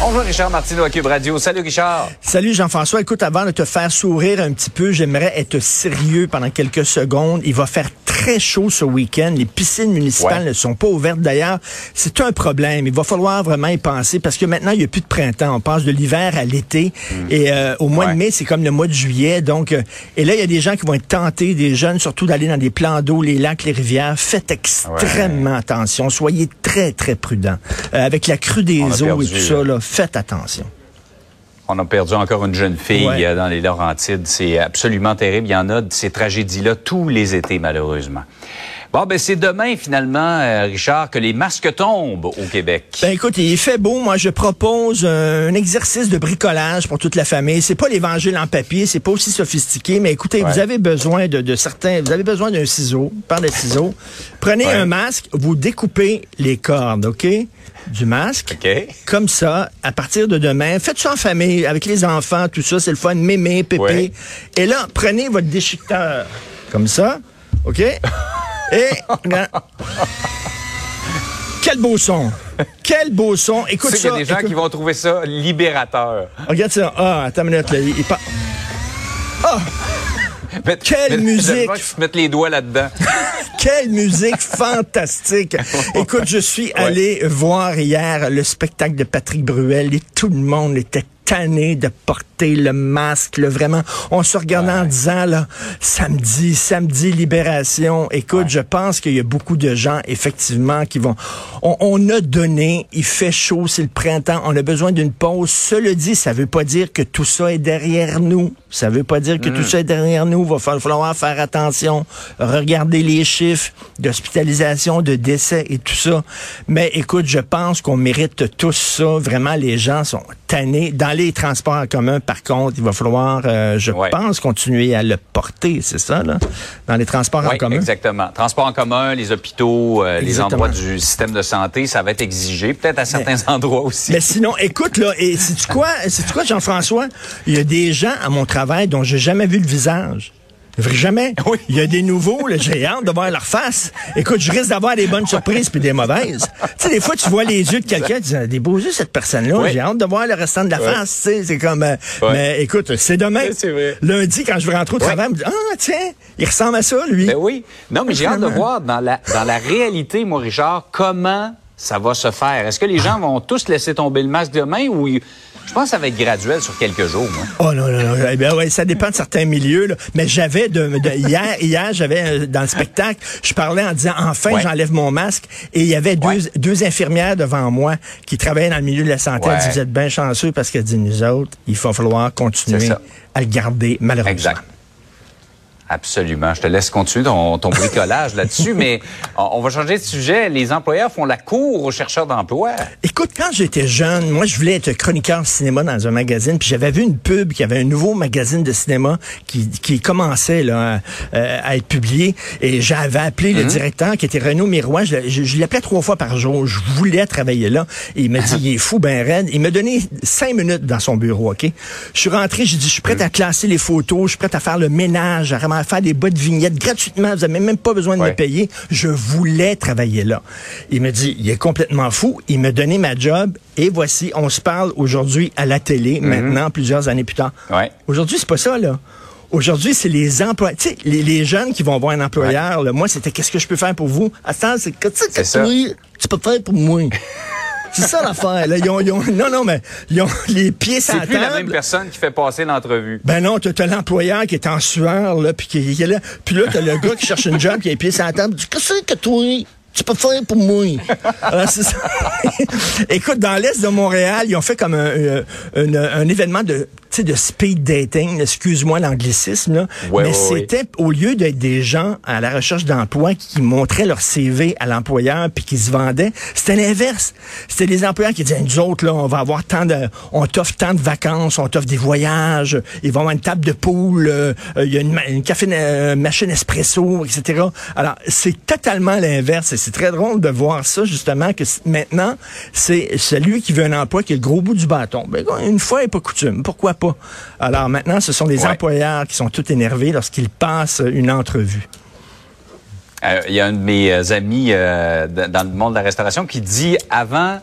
Bonjour Richard Martineau à Cube Radio. Salut Richard. Salut Jean-François. Écoute, avant de te faire sourire un petit peu, j'aimerais être sérieux pendant quelques secondes. Il va faire très chaud ce week-end. Les piscines municipales Ouais. ne sont pas ouvertes d'ailleurs. C'est un problème. Il va falloir vraiment y penser parce que maintenant, il n'y a plus de printemps. On passe de l'hiver à l'été. Et euh, au mois Hmm. Ouais. de mai, c'est comme le mois de juillet. Donc, euh, et là, il y a des gens qui vont être tentés, des jeunes, surtout d'aller dans des plans d'eau, les lacs, les rivières. Faites extrêmement attention. Soyez très, très prudents. Euh, avec la crue des On eaux et tout ça, là. Faites attention. On a perdu encore une jeune fille Ouais. euh, dans les Laurentides. C'est absolument terrible. Il y en a de ces tragédies-là tous les étés, malheureusement. Bon, ben c'est demain, finalement, euh, Richard, que les masques tombent au Québec. Ben écoute, il fait beau. Moi, je propose euh, un exercice de bricolage pour toute la famille. C'est pas l'évangile en papier, c'est pas aussi sophistiqué, mais écoutez, Ouais. vous avez besoin de, de certains, vous avez besoin d'un ciseau, par des ciseaux. Prenez Ouais. un masque, vous découpez les cordes, ok, du masque. OK. Comme ça, à partir de demain, faites ça en famille, avec les enfants, tout ça, c'est le fun, mémé, pépé. Ouais. Et là, prenez votre déchiqueteur, comme ça, ok? Et, regarde. quel beau son! Quel beau son! Tu Écoute sais qu'il y ça. a des gens écoute- qui vont trouver ça libérateur. Regarde ça. Ah, attends une minute, là. Il, il par- Mais- Quelle mais- musique! se mettent les doigts là-dedans. Quelle musique fantastique! Écoute, je suis allé voir hier le spectacle de Patrick Bruel et tout le monde était tanné de porter le masque, là, vraiment. On se regardait en disant, là, samedi, samedi, libération. Écoute, je pense qu'il y a beaucoup de gens, effectivement, qui vont... On, on a donné, il fait chaud, c'est le printemps, on a besoin d'une pause. Cela dit, ça veut pas dire que tout ça est derrière nous. Ça veut pas dire que tout ça est derrière nous. Va fa- falloir faire attention, regarder les chiffres d'hospitalisation, de décès et tout ça. Mais écoute, je pense qu'on mérite tous ça. Vraiment, les gens sont tannés. Dans les transports en commun, par contre, il va falloir, euh, je Ouais. pense, continuer à le porter, c'est ça, là? Dans les transports en commun? exactement. Transport en commun, les hôpitaux, euh, les endroits du système de santé, ça va être exigé, peut-être à certains endroits aussi. Mais sinon, écoute, là, et sais-tu quoi, sais-tu quoi, Jean-François? Il y a des gens à mon travail dont j'ai jamais vu le visage. Jamais. Oui. Il y a des nouveaux, j'ai hâte de voir leur face. Écoute, je risque d'avoir des bonnes surprises puis des mauvaises. Tu sais, des fois, tu vois les yeux de quelqu'un, tu dis, Ah, des beaux yeux, cette personne-là. Oui. J'ai hâte de voir le restant de la face, tu sais. C'est comme, euh, mais écoute, c'est demain. Vrai. Lundi, quand je vais rentrer au travail, je me dis, ah, tiens, il ressemble à ça, lui. Ben oui. Non, mais j'ai hâte de voir dans la, dans la réalité, moi, Richard, comment ça va se faire? Est-ce que les gens vont tous laisser tomber le masque demain ou je pense que ça va être graduel sur quelques jours, moi. Oh non, non, non. Eh bien, ouais, ça dépend de certains milieux. Là. Mais j'avais de, de- hier, hier, j'avais euh, dans le spectacle, je parlais en disant enfin Ouais. j'enlève mon masque et il y avait deux, Ouais. deux infirmières devant moi qui travaillaient dans le milieu de la santé. Elle dit Ouais. vous êtes bien chanceux parce qu'elle dit nous autres, il va falloir continuer à le garder malheureusement. Exact. Absolument. Je te laisse continuer ton, ton bricolage là-dessus, mais on, va changer de sujet. Les employeurs font la cour aux chercheurs d'emploi. Écoute, quand j'étais jeune, moi, je voulais être chroniqueur cinéma dans un magazine, puis j'avais vu une pub qui avait un nouveau magazine de cinéma qui, qui commençait là, euh, à être publié, et j'avais appelé le directeur, qui était Renaud Miroir, je, je- je l'appelais trois fois par jour, je voulais travailler là, et il m'a dit, il est fou, ben raide. Il m'a donné cinq minutes dans son bureau, OK? Je suis rentré, j'ai dit, je suis prêt à classer les photos, je suis prêt à faire le ménage, à vraiment faire des bas de vignettes gratuitement, vous n'avez même pas besoin de Ouais. me payer. Je voulais travailler là. Il me dit, il est complètement fou. Il m'a donné ma job et voici, on se parle aujourd'hui à la télé, maintenant, plusieurs années plus tard. Ouais. Aujourd'hui, c'est pas ça, là. Aujourd'hui, c'est les employés. Tu sais, les, les jeunes qui vont voir un employeur, là, moi, c'était qu'est-ce que je peux faire pour vous? À ce temps, c'est que tu sais, C'est que tu peux faire pour moi. c'est ça l'affaire. Là. Ils ont, ils ont- non, non, mais ils ont les pieds sur C'est la plus la même personne qui fait passer l'entrevue. Ben non, t'as t'as l'employeur qui est en sueur, là, puis qui, qui est là. Puis là, t'as le gars qui cherche une job, qui a les pieds sur la table. Tu dis, Qu'est-ce que toi, tu peux faire pour moi? Alors, c'est ça. Écoute, dans l'Est de Montréal, ils ont fait comme euh, un événement de, tu sais, de speed dating. Excuse-moi l'anglicisme, là. Ouais, Mais ouais, ouais. c'était, au lieu d'être des gens à la recherche d'emploi qui montraient leur CV à l'employeur puis qui se vendaient, c'était l'inverse. C'était des employeurs qui disaient, nous autres, là, on va avoir tant de, on t'offre tant de vacances, on t'offre des voyages, ils vont avoir une table de poule, euh, il y a une, ma- une café, euh, machine espresso, etc. Alors, c'est totalement l'inverse et c'est très drôle de voir ça, justement, que maintenant, c'est celui qui veut un emploi qui est le gros bout du bâton. Ben, une fois et pas coutume. Pourquoi pas? Alors, maintenant, ce sont les Ouais. employeurs qui sont tout énervés lorsqu'ils passent une entrevue. Euh, Il y a un de mes euh, amis euh, dans le monde de la restauration qui dit avant.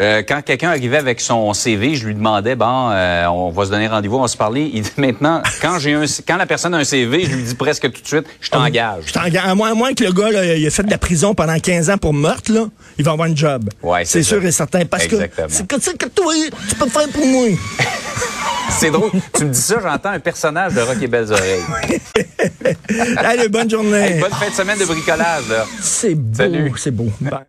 euh, quand quelqu'un arrivait avec son CV, je lui demandais bon, euh, on va se donner rendez-vous, on va se parler. Il dit maintenant, quand j'ai un, quand la personne a un CV, je lui dis presque tout de suite, je t'engage. Je t'engage. À moins, à moins que le gars, là, il a fait de la prison pendant 15 ans pour meurtre, là, il va avoir un job. Ouais, c'est c'est sûr et certain. Parce Exactement. que c'est que ça que toi, tu peux faire pour moi. C'est drôle. tu me dis ça, j'entends un personnage de Rock et Belles Oreilles. Allez, bonne journée. Hey, bonne fin de semaine de bricolage. C'est beau, c'est beau. Bye.